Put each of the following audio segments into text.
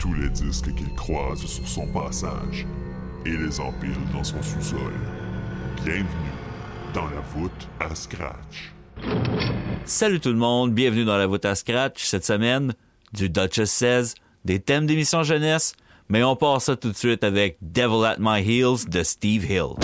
tous les disques qu'il croise sur son passage et les empile dans son sous-sol. Bienvenue dans la voûte à scratch. Salut tout le monde, bienvenue dans la voûte à scratch. Cette semaine, du Duchess 16, des thèmes d'émission jeunesse, mais on part ça tout de suite avec Devil at My Heels de Steve Hill.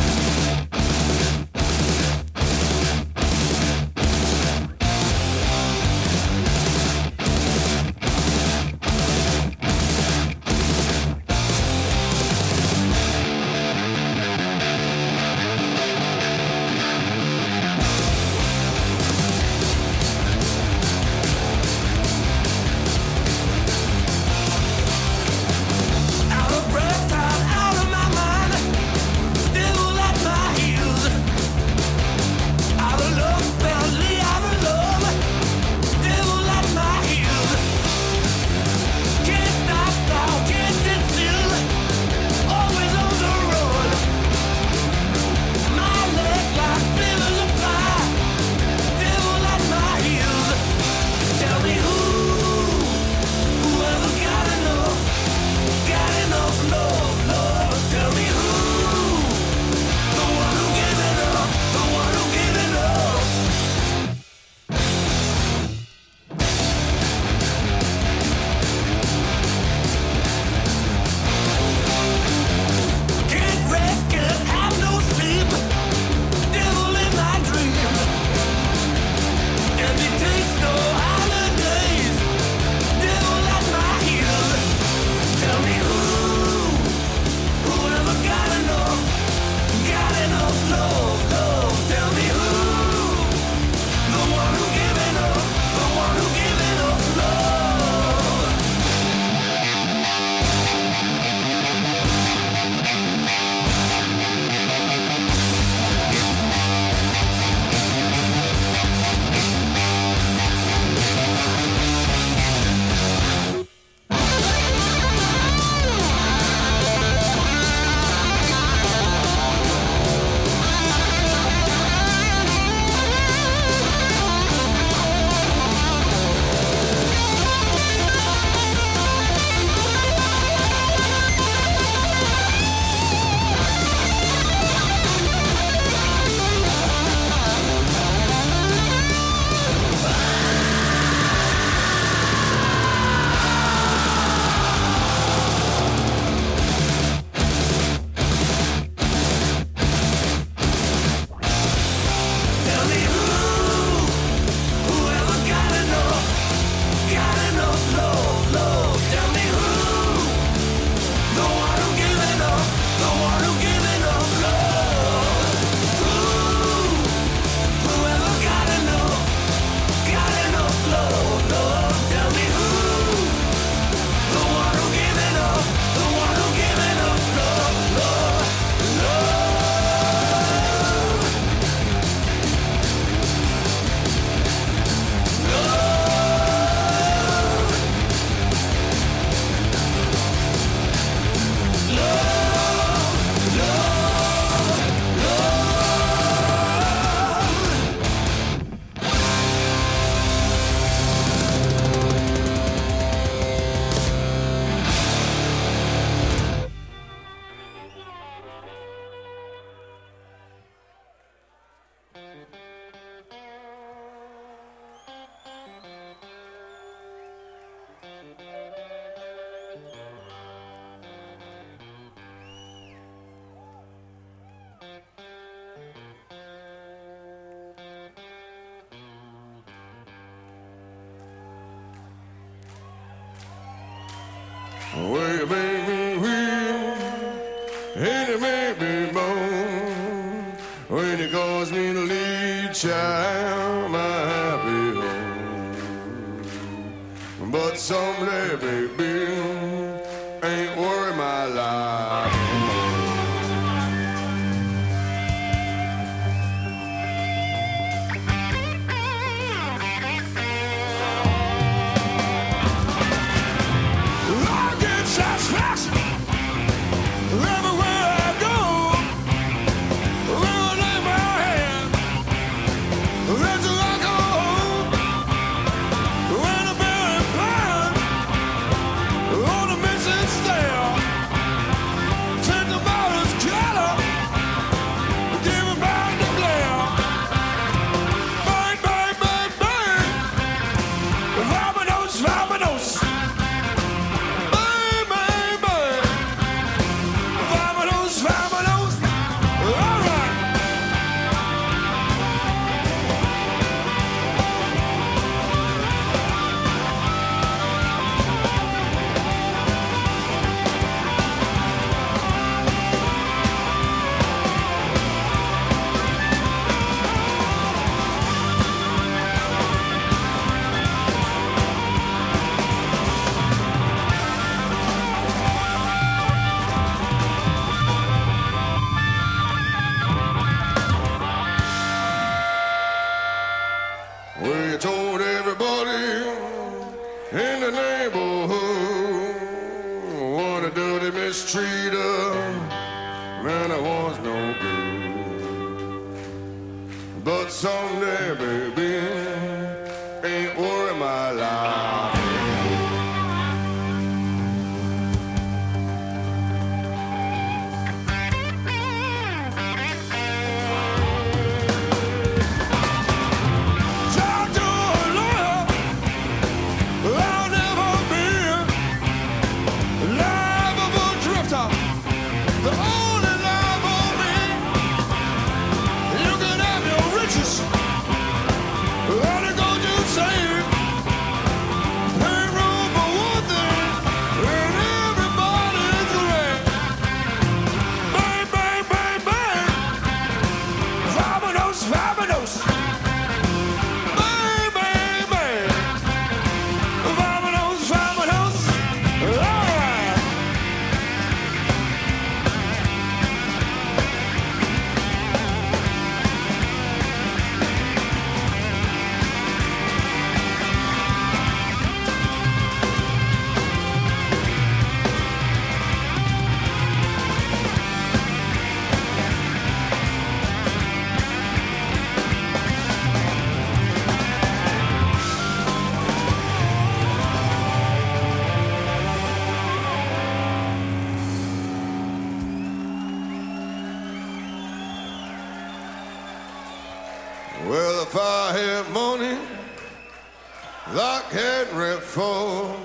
can't reform.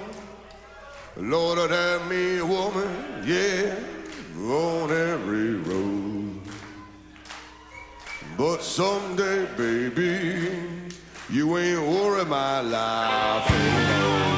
Lord, oh, have me, woman, yeah, on every road. But someday, baby, you ain't worry my life anymore.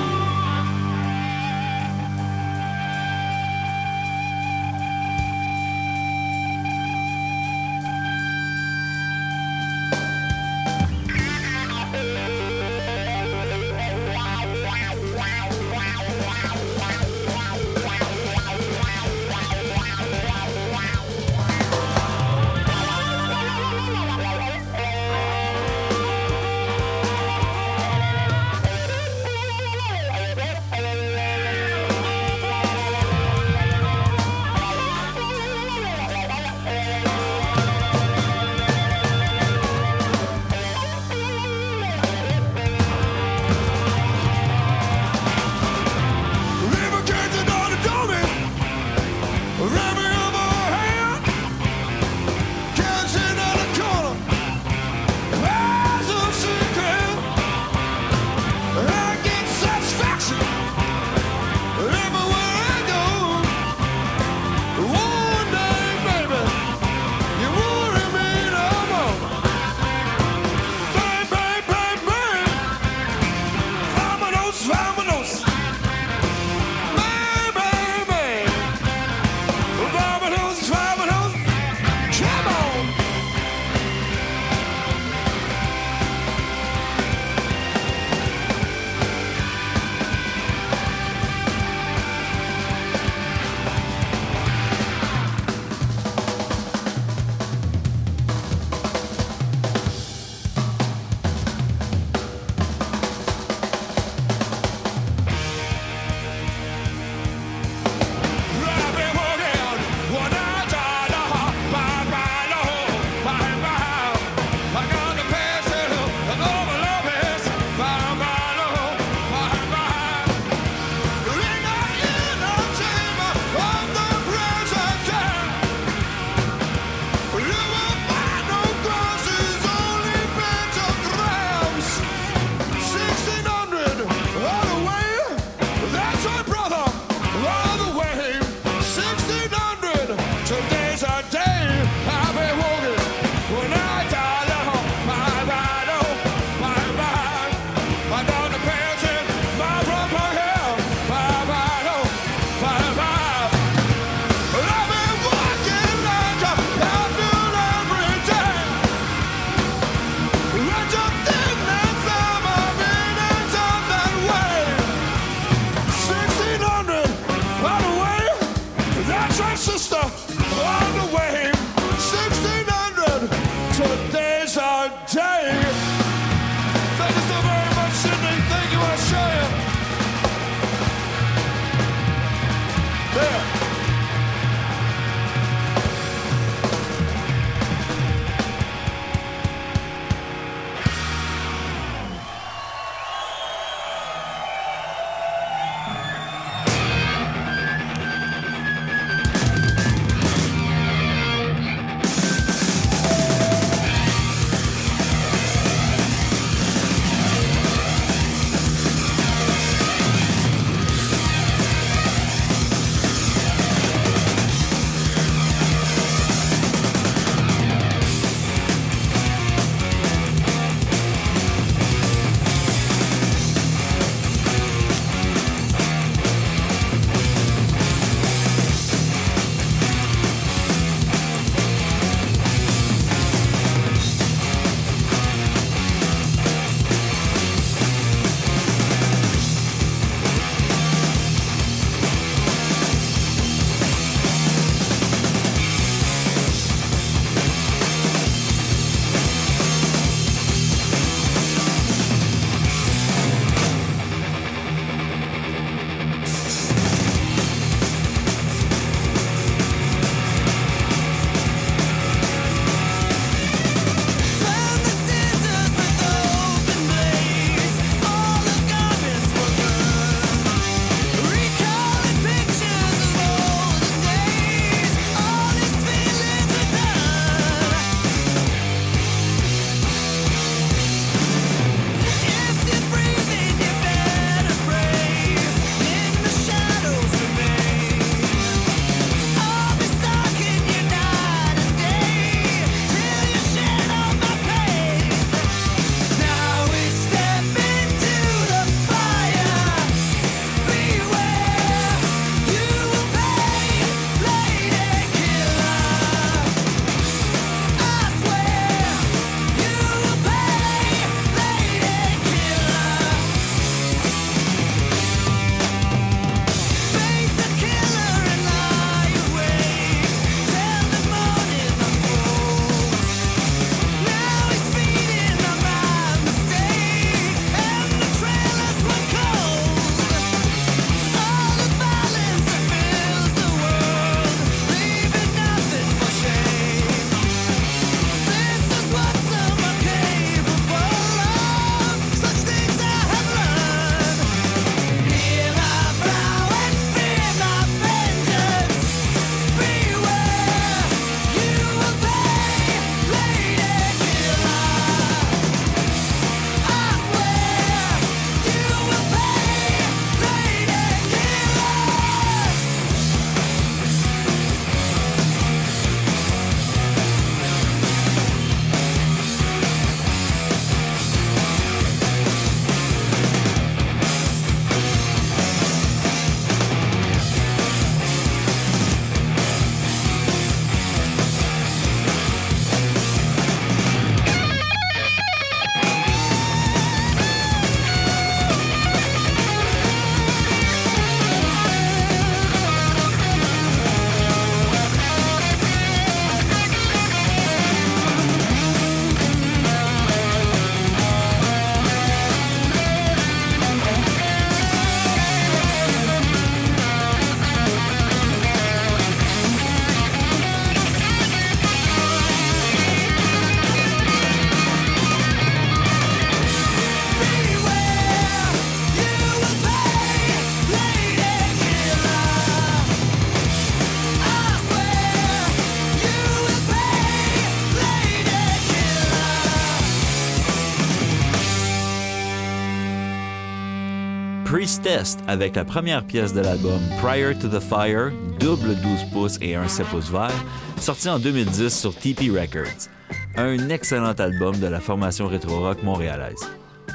Priestess avec la première pièce de l'album Prior to the Fire, double 12 pouces et un 7 pouces vert, sorti en 2010 sur TP Records. Un excellent album de la formation rétro-rock montréalaise.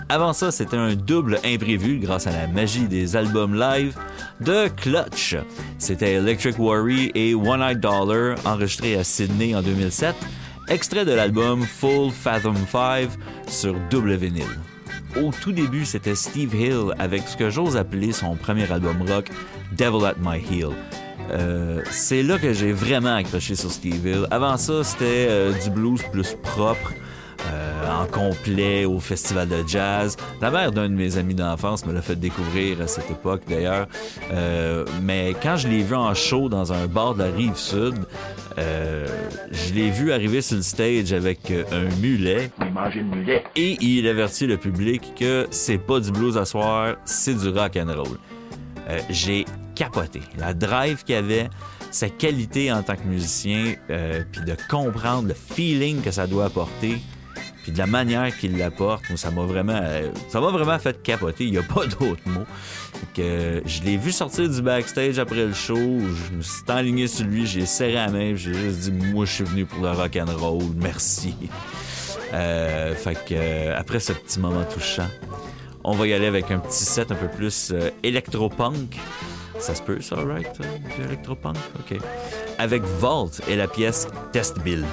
Avant ça, c'était un double imprévu grâce à la magie des albums live de Clutch. C'était Electric Worry et One Eyed Dollar enregistrés à Sydney en 2007, extrait de l'album Full Fathom 5 sur double vinyle. Au tout début, c'était Steve Hill avec ce que j'ose appeler son premier album rock, Devil at My Heel. Euh, c'est là que j'ai vraiment accroché sur Steve Hill. Avant ça, c'était euh, du blues plus propre. Euh, en complet au festival de jazz. La mère d'un de mes amis d'enfance me l'a fait découvrir à cette époque d'ailleurs. Euh, mais quand je l'ai vu en show dans un bar de la rive sud, euh, je l'ai vu arriver sur le stage avec un mulet. Et il avertit le public que c'est pas du blues à soir, c'est du rock and roll. Euh, j'ai capoté. La drive qu'il avait, sa qualité en tant que musicien, euh, puis de comprendre le feeling que ça doit apporter, puis de la manière qu'il l'apporte, ça m'a vraiment, euh, ça m'a vraiment fait capoter. Il n'y a pas d'autre mot. Que, euh, je l'ai vu sortir du backstage après le show. Je me suis enligné sur lui, j'ai serré la main, j'ai juste dit, moi, je suis venu pour le rock and roll. Merci. Euh, fait que après ce petit moment touchant, on va y aller avec un petit set un peu plus euh, électropunk. Ça se peut, ça, right? euh, électropunk? OK. Avec Vault et la pièce Test Build.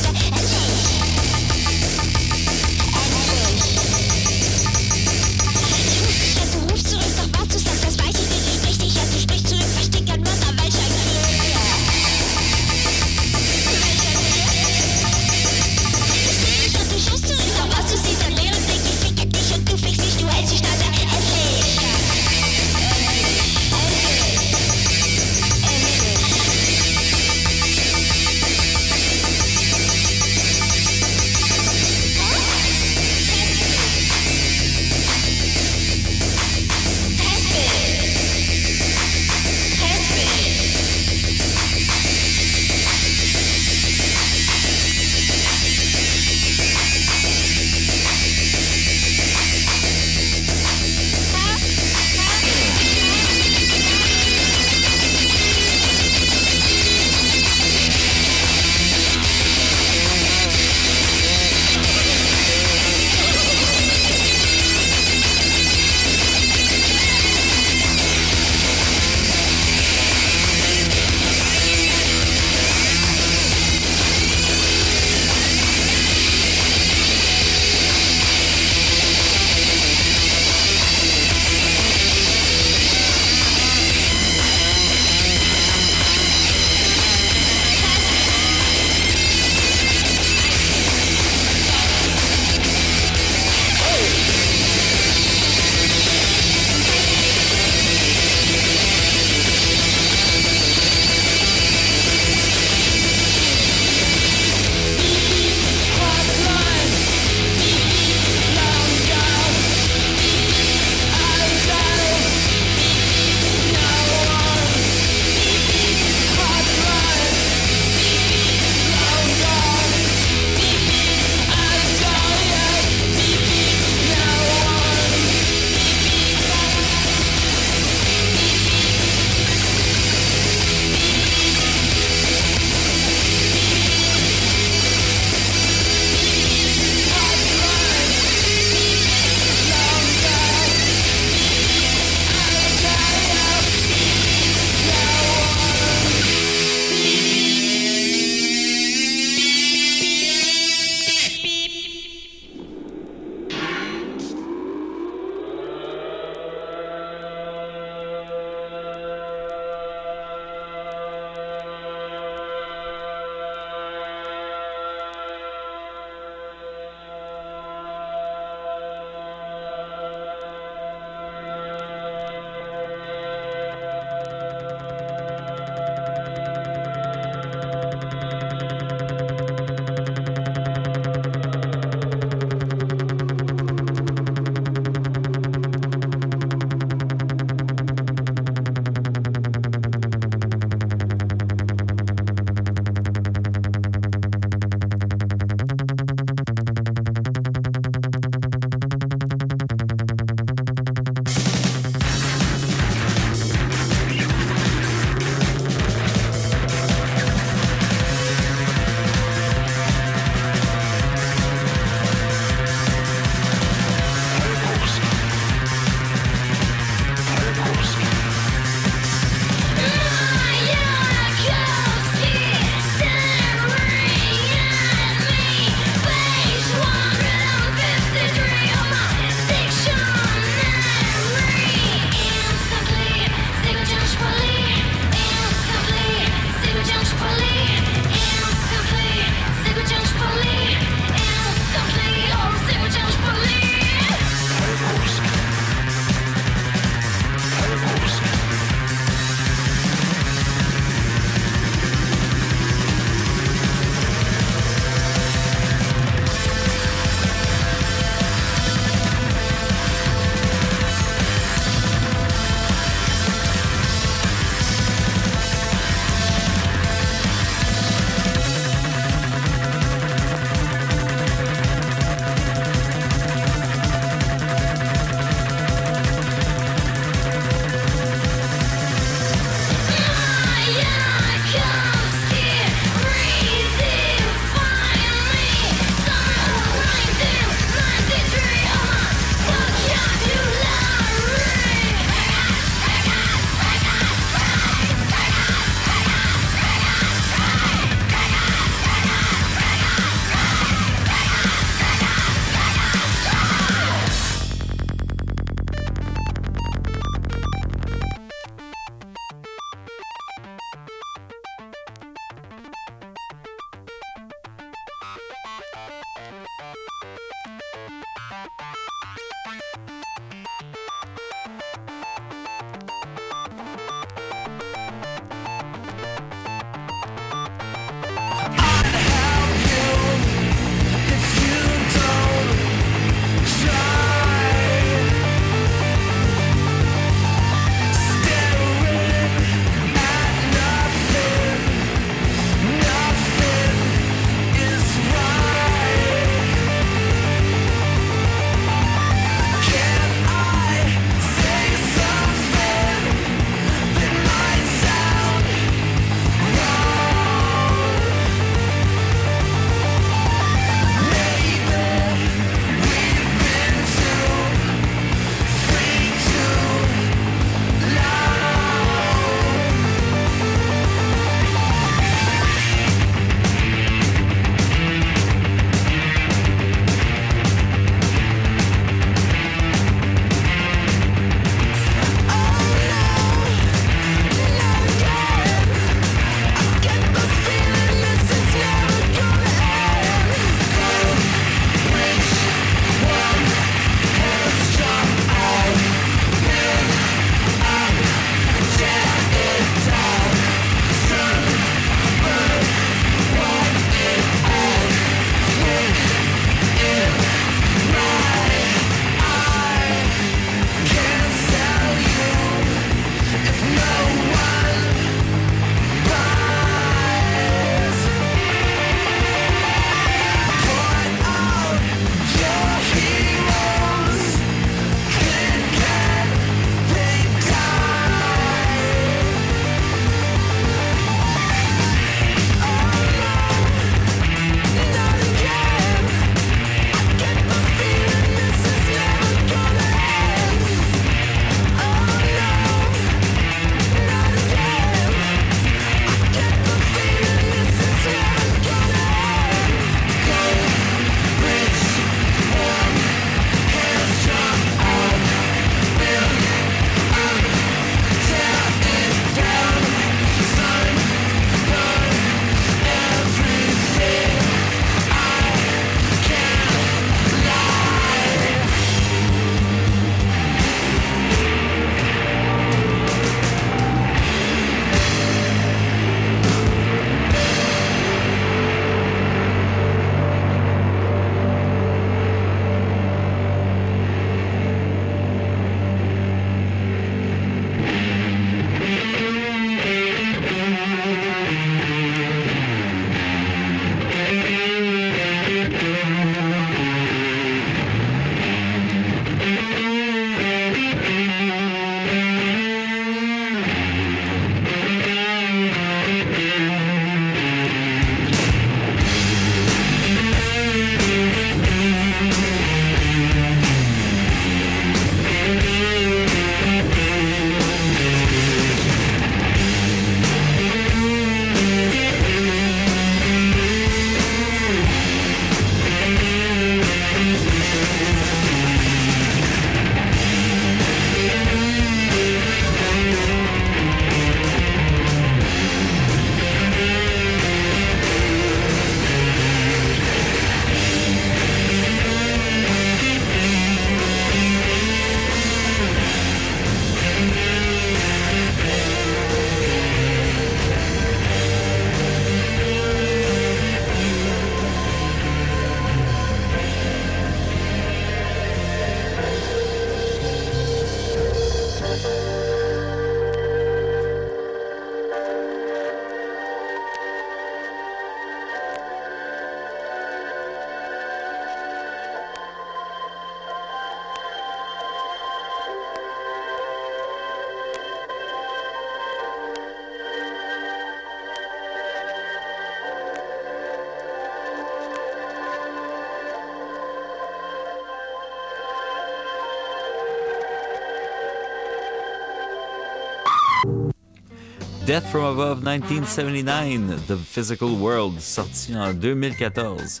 Death from Above 1979, The Physical World, sorti en 2014.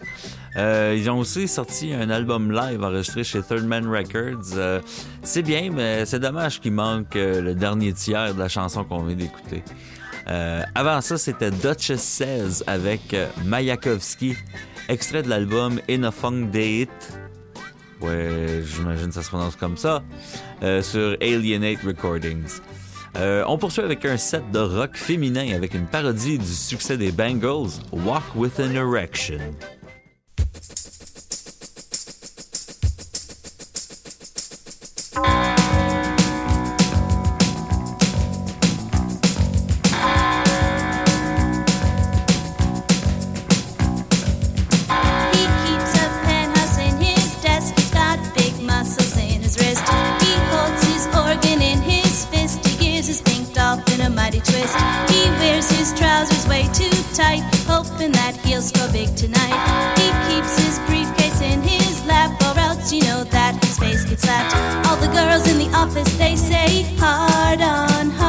Euh, ils ont aussi sorti un album live enregistré chez Third Man Records. Euh, c'est bien, mais c'est dommage qu'il manque euh, le dernier tiers de la chanson qu'on vient d'écouter. Avant ça, c'était Duchess 16 avec Mayakovsky, extrait de l'album In a Funk Date. Ouais, j'imagine que ça se prononce comme ça. sur Alienate Recordings. Euh, on poursuit avec un set de rock féminin avec une parodie du succès des Bangles, Walk with an Erection. Mighty twist. He wears his trousers way too tight, hoping that he'll score big tonight. He keeps his briefcase in his lap, or else you know that his face gets slapped. All the girls in the office they say, hard on, hard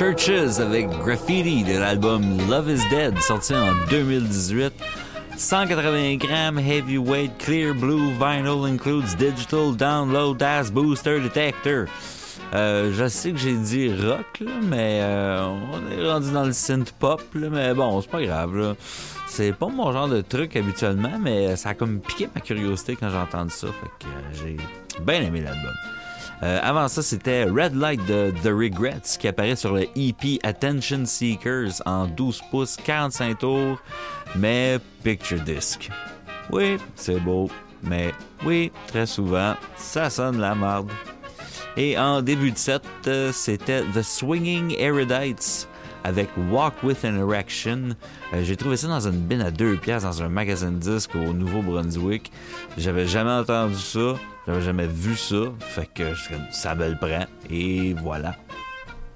Churches avec Graffiti de l'album Love is Dead, sorti en 2018. 180 grammes heavyweight clear blue vinyl includes digital download as booster detector. Euh, je sais que j'ai dit rock, mais euh, on est rendu dans le synth pop, mais bon, c'est pas grave. C'est pas mon genre de truc habituellement, mais ça a comme piqué ma curiosité quand j'ai entendu ça. Fait que euh, j'ai bien aimé l'album. Euh, avant ça, c'était Red Light de The Regrets qui apparaît sur le EP Attention Seekers en 12 pouces, 45 tours, mais Picture Disc. Oui, c'est beau, mais oui, très souvent, ça sonne la marde. Et en début de set, euh, c'était The Swinging Erudites avec Walk with an Erection. Euh, J'ai trouvé ça dans une bin à deux pièces dans un magasin de disques au Nouveau-Brunswick. J'avais jamais entendu ça, j'avais jamais vu ça, fait que ça me le prend. Et voilà.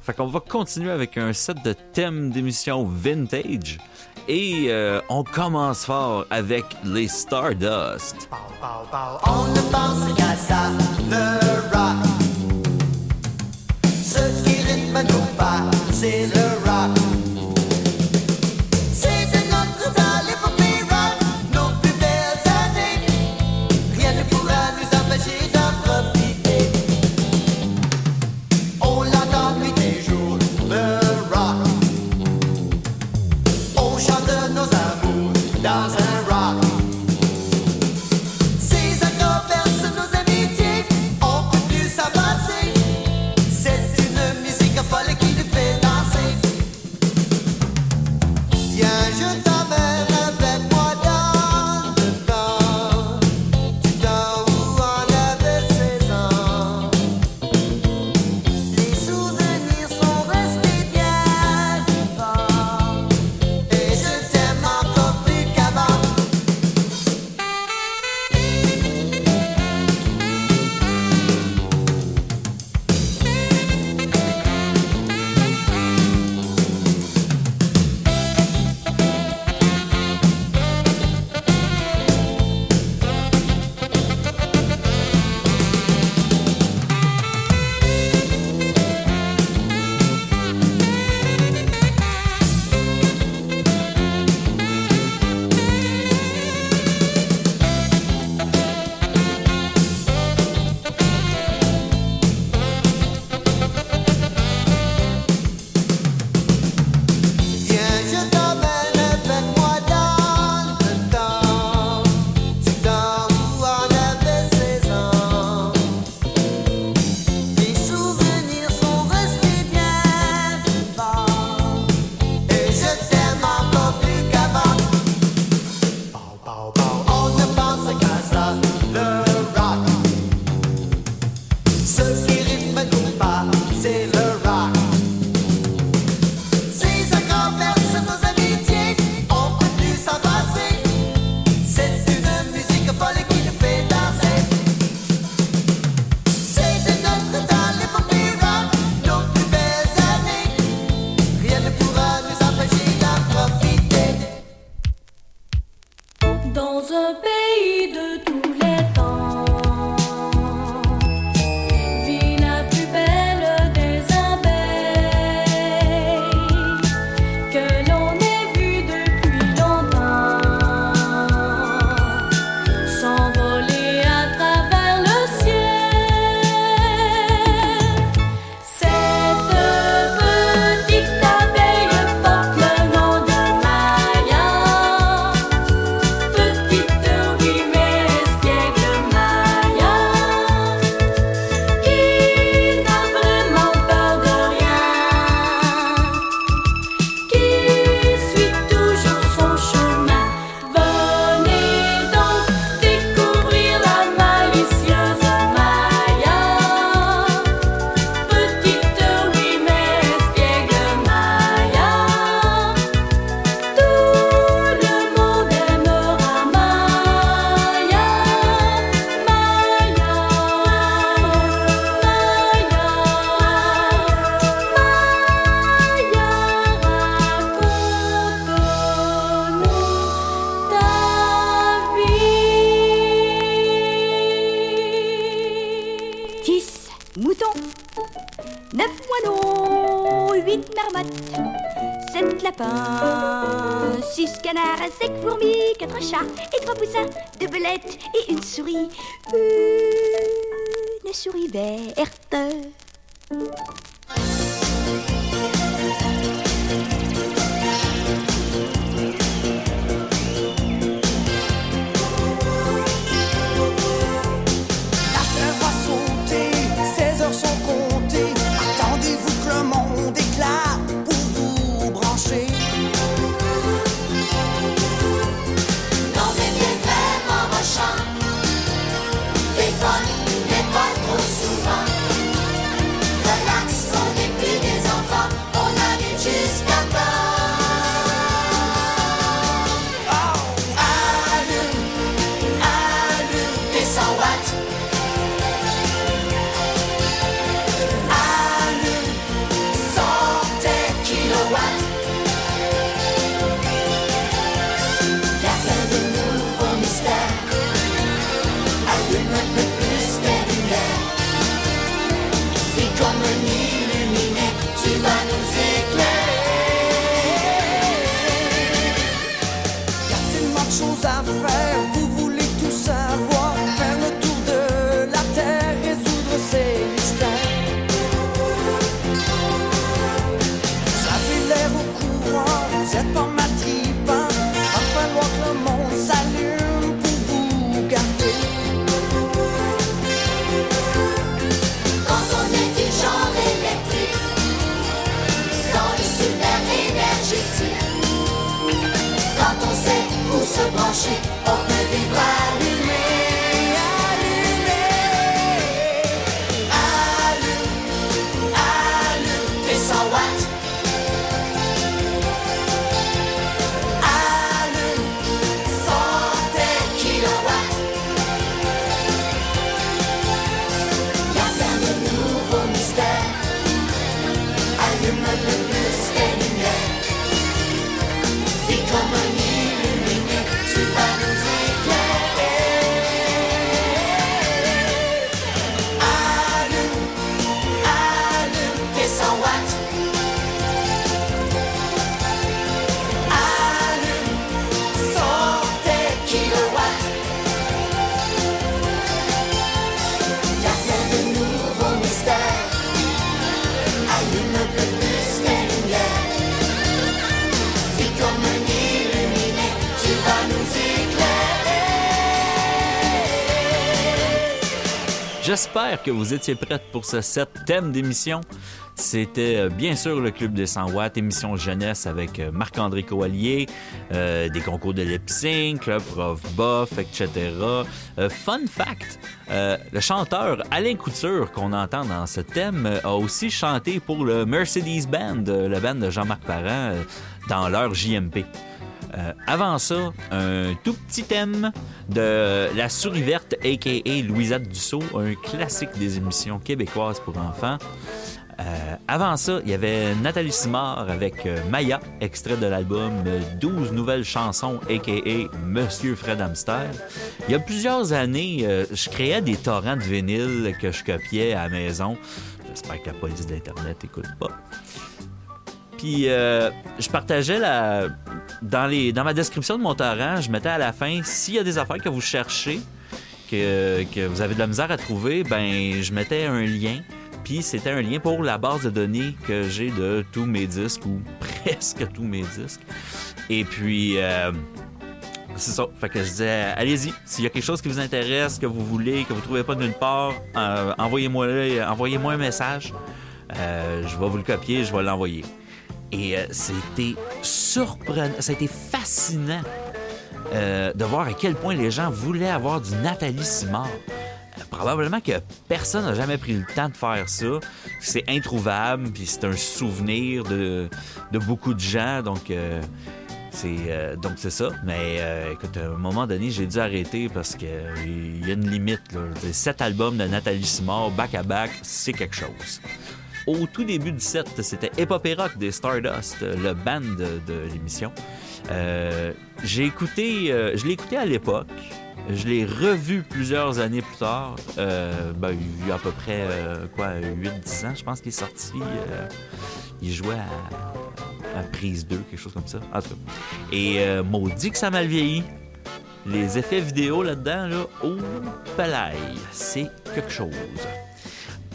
Fait qu'on va continuer avec un set de thèmes d'émissions vintage. Et euh, on commence fort avec les Stardust. On ne pense ça, le. Ce qui c'est le. On J'espère que vous étiez prêtes pour ce set thème d'émission. C'était euh, bien sûr le Club des 100 watts, émission jeunesse avec euh, Marc-André Coallier, euh, des concours de lip sync, le prof bof, etc. Fun fact, le chanteur Alain Couture qu'on entend dans ce thème a aussi chanté pour le Mercedes Band, le band de Jean-Marc Parent, dans leur JMP. Euh, avant ça, un tout petit thème de La Souris Verte, a.k.a. Louisette Dussault, un classique des émissions québécoises pour enfants. Euh, avant ça, il y avait Nathalie Simard avec euh, Maya, extrait de l'album euh, 12 nouvelles chansons, a.k.a. Monsieur Fred Hamster. Il y a plusieurs années, je créais des torrents de vinyle que je copiais à la maison. J'espère que la police d'Internet écoute pas. Puis euh, je partageais la dans les dans ma description de mon torrent, je mettais à la fin s'il y a des affaires que vous cherchez que, que vous avez de la misère à trouver, ben je mettais un lien. Puis c'était un lien pour la base de données que j'ai de tous mes disques ou presque tous mes disques. Et puis euh, c'est ça. Fait que je disais, allez-y. S'il y a quelque chose qui vous intéresse, que vous voulez, que vous trouvez pas nulle part, euh, envoyez-moi envoyez-moi un message. Euh, je vais vous le copier, je vais l'envoyer. Et euh, c'était surprenant, ça a été fascinant euh, de voir à quel point les gens voulaient avoir du Nathalie Simard. Euh, Probablement que personne n'a jamais pris le temps de faire ça. C'est introuvable, puis c'est un souvenir de, beaucoup de gens. Donc, c'est ça. Mais écoute, à un moment donné, j'ai dû arrêter parce que euh, il y a une limite. Là. Sept albums de Nathalie Simard, back à back, c'est quelque chose. Au tout début du set, c'était Epopée Rock des Stardust, le band de, l'émission. Euh, j'ai écouté, euh, je l'ai écouté à l'époque. Je l'ai revu plusieurs années plus tard. Euh, ben, il y a à peu près quoi, 8-10 ans, je pense qu'il est sorti. il jouait à, prise 2, quelque chose comme ça. Et maudit que ça a mal vieilli. Les effets vidéo là-dedans, là, oh, palaille, c'est quelque chose.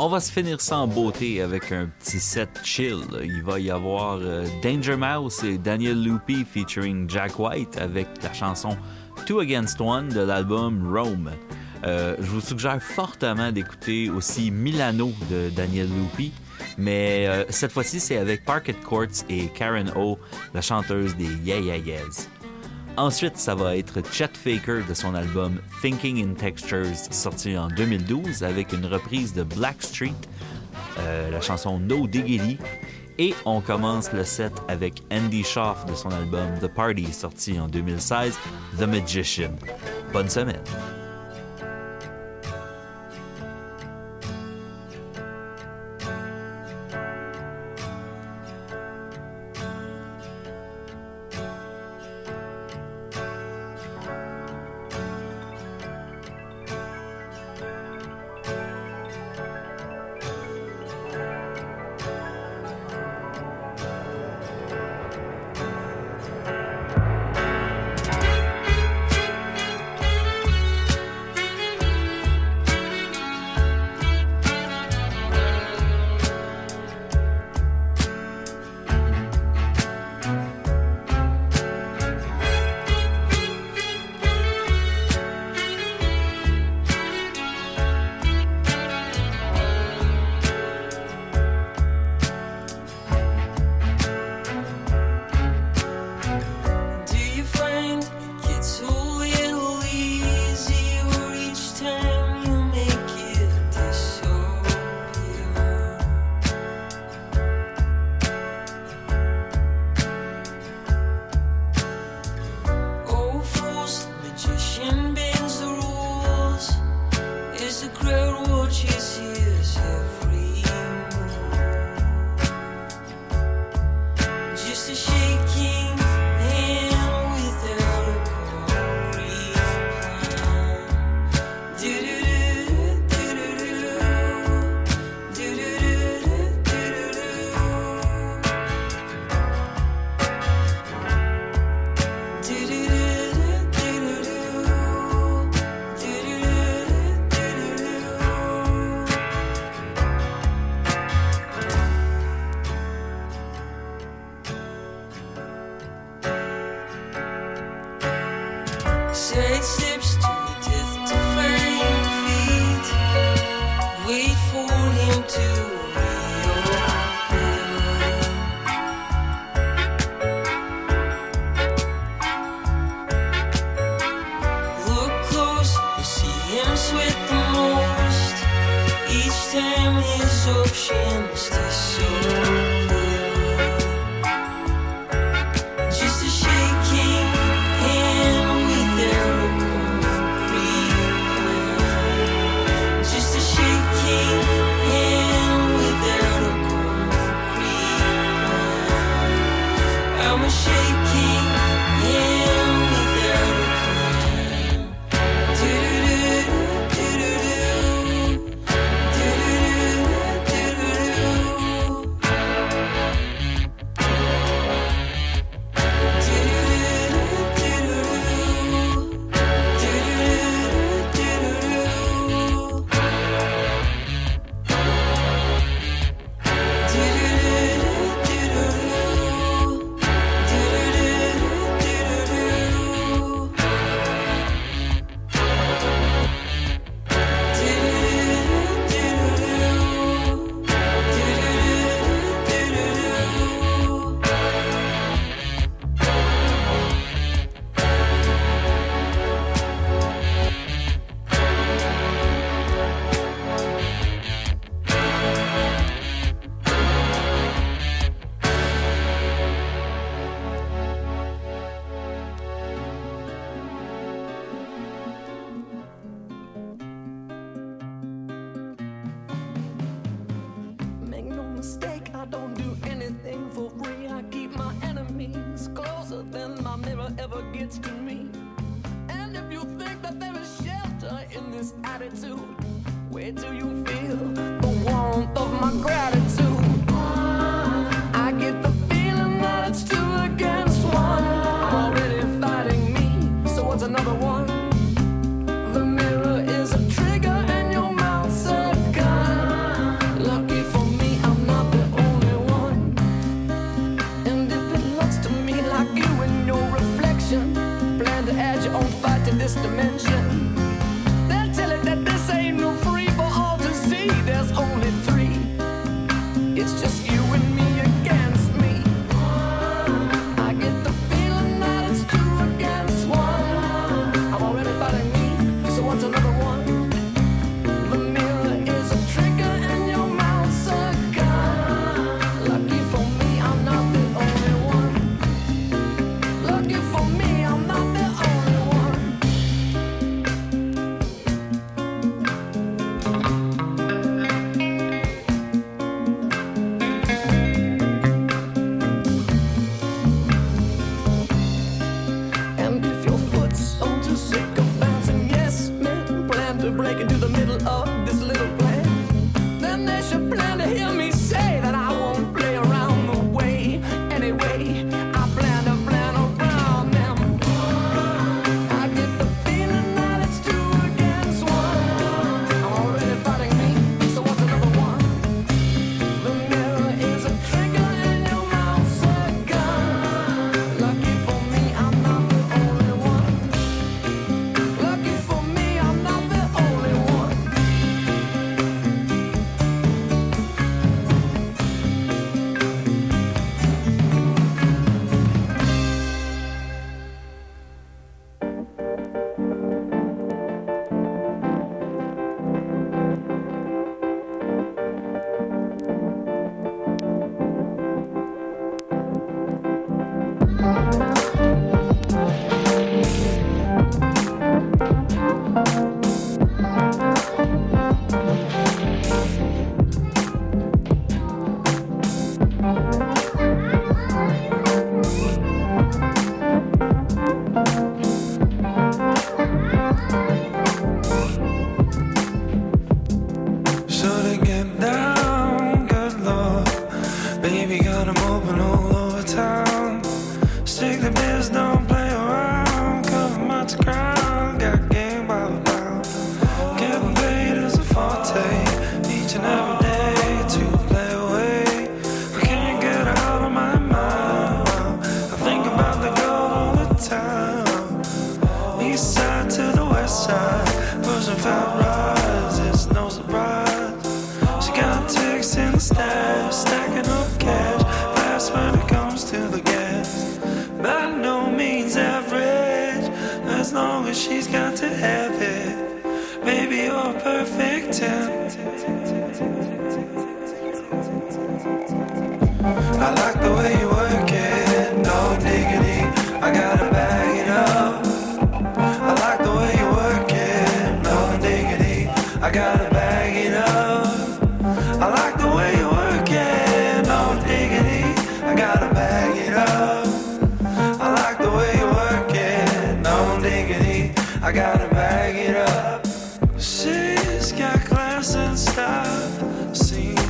On va se finir ça en beauté avec un petit set chill. Il va y avoir euh, Danger Mouse et Daniel Loopy featuring Jack White avec la chanson Two Against One de l'album Rome. Euh, je vous suggère fortement d'écouter aussi Milano de Daniel Loopy, mais euh, cette fois-ci c'est avec Parket Courts et Karen O, la chanteuse des Yeah Yeah. Ensuite, ça va être Chet Faker de son album Thinking in Textures, sorti en 2012 avec une reprise de Blackstreet, euh, la chanson No Diggity. Et on commence le set avec Andy Schaff de son album The Party, sorti en 2016, The Magician. Bonne semaine! oceans.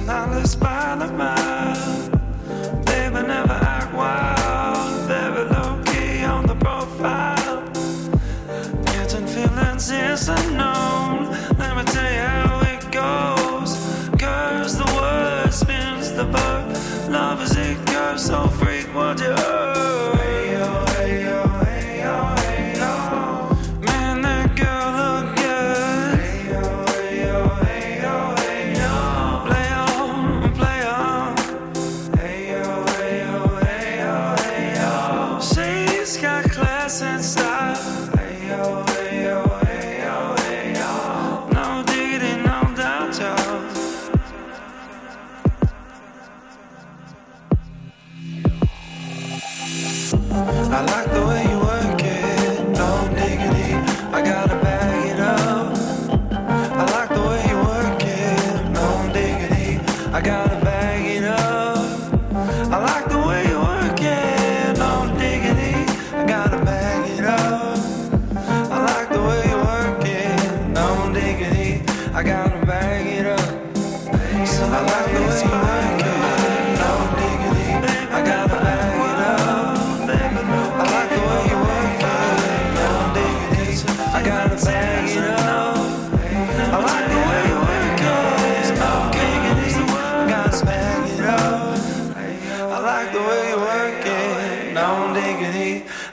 I'll by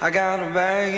I got a bag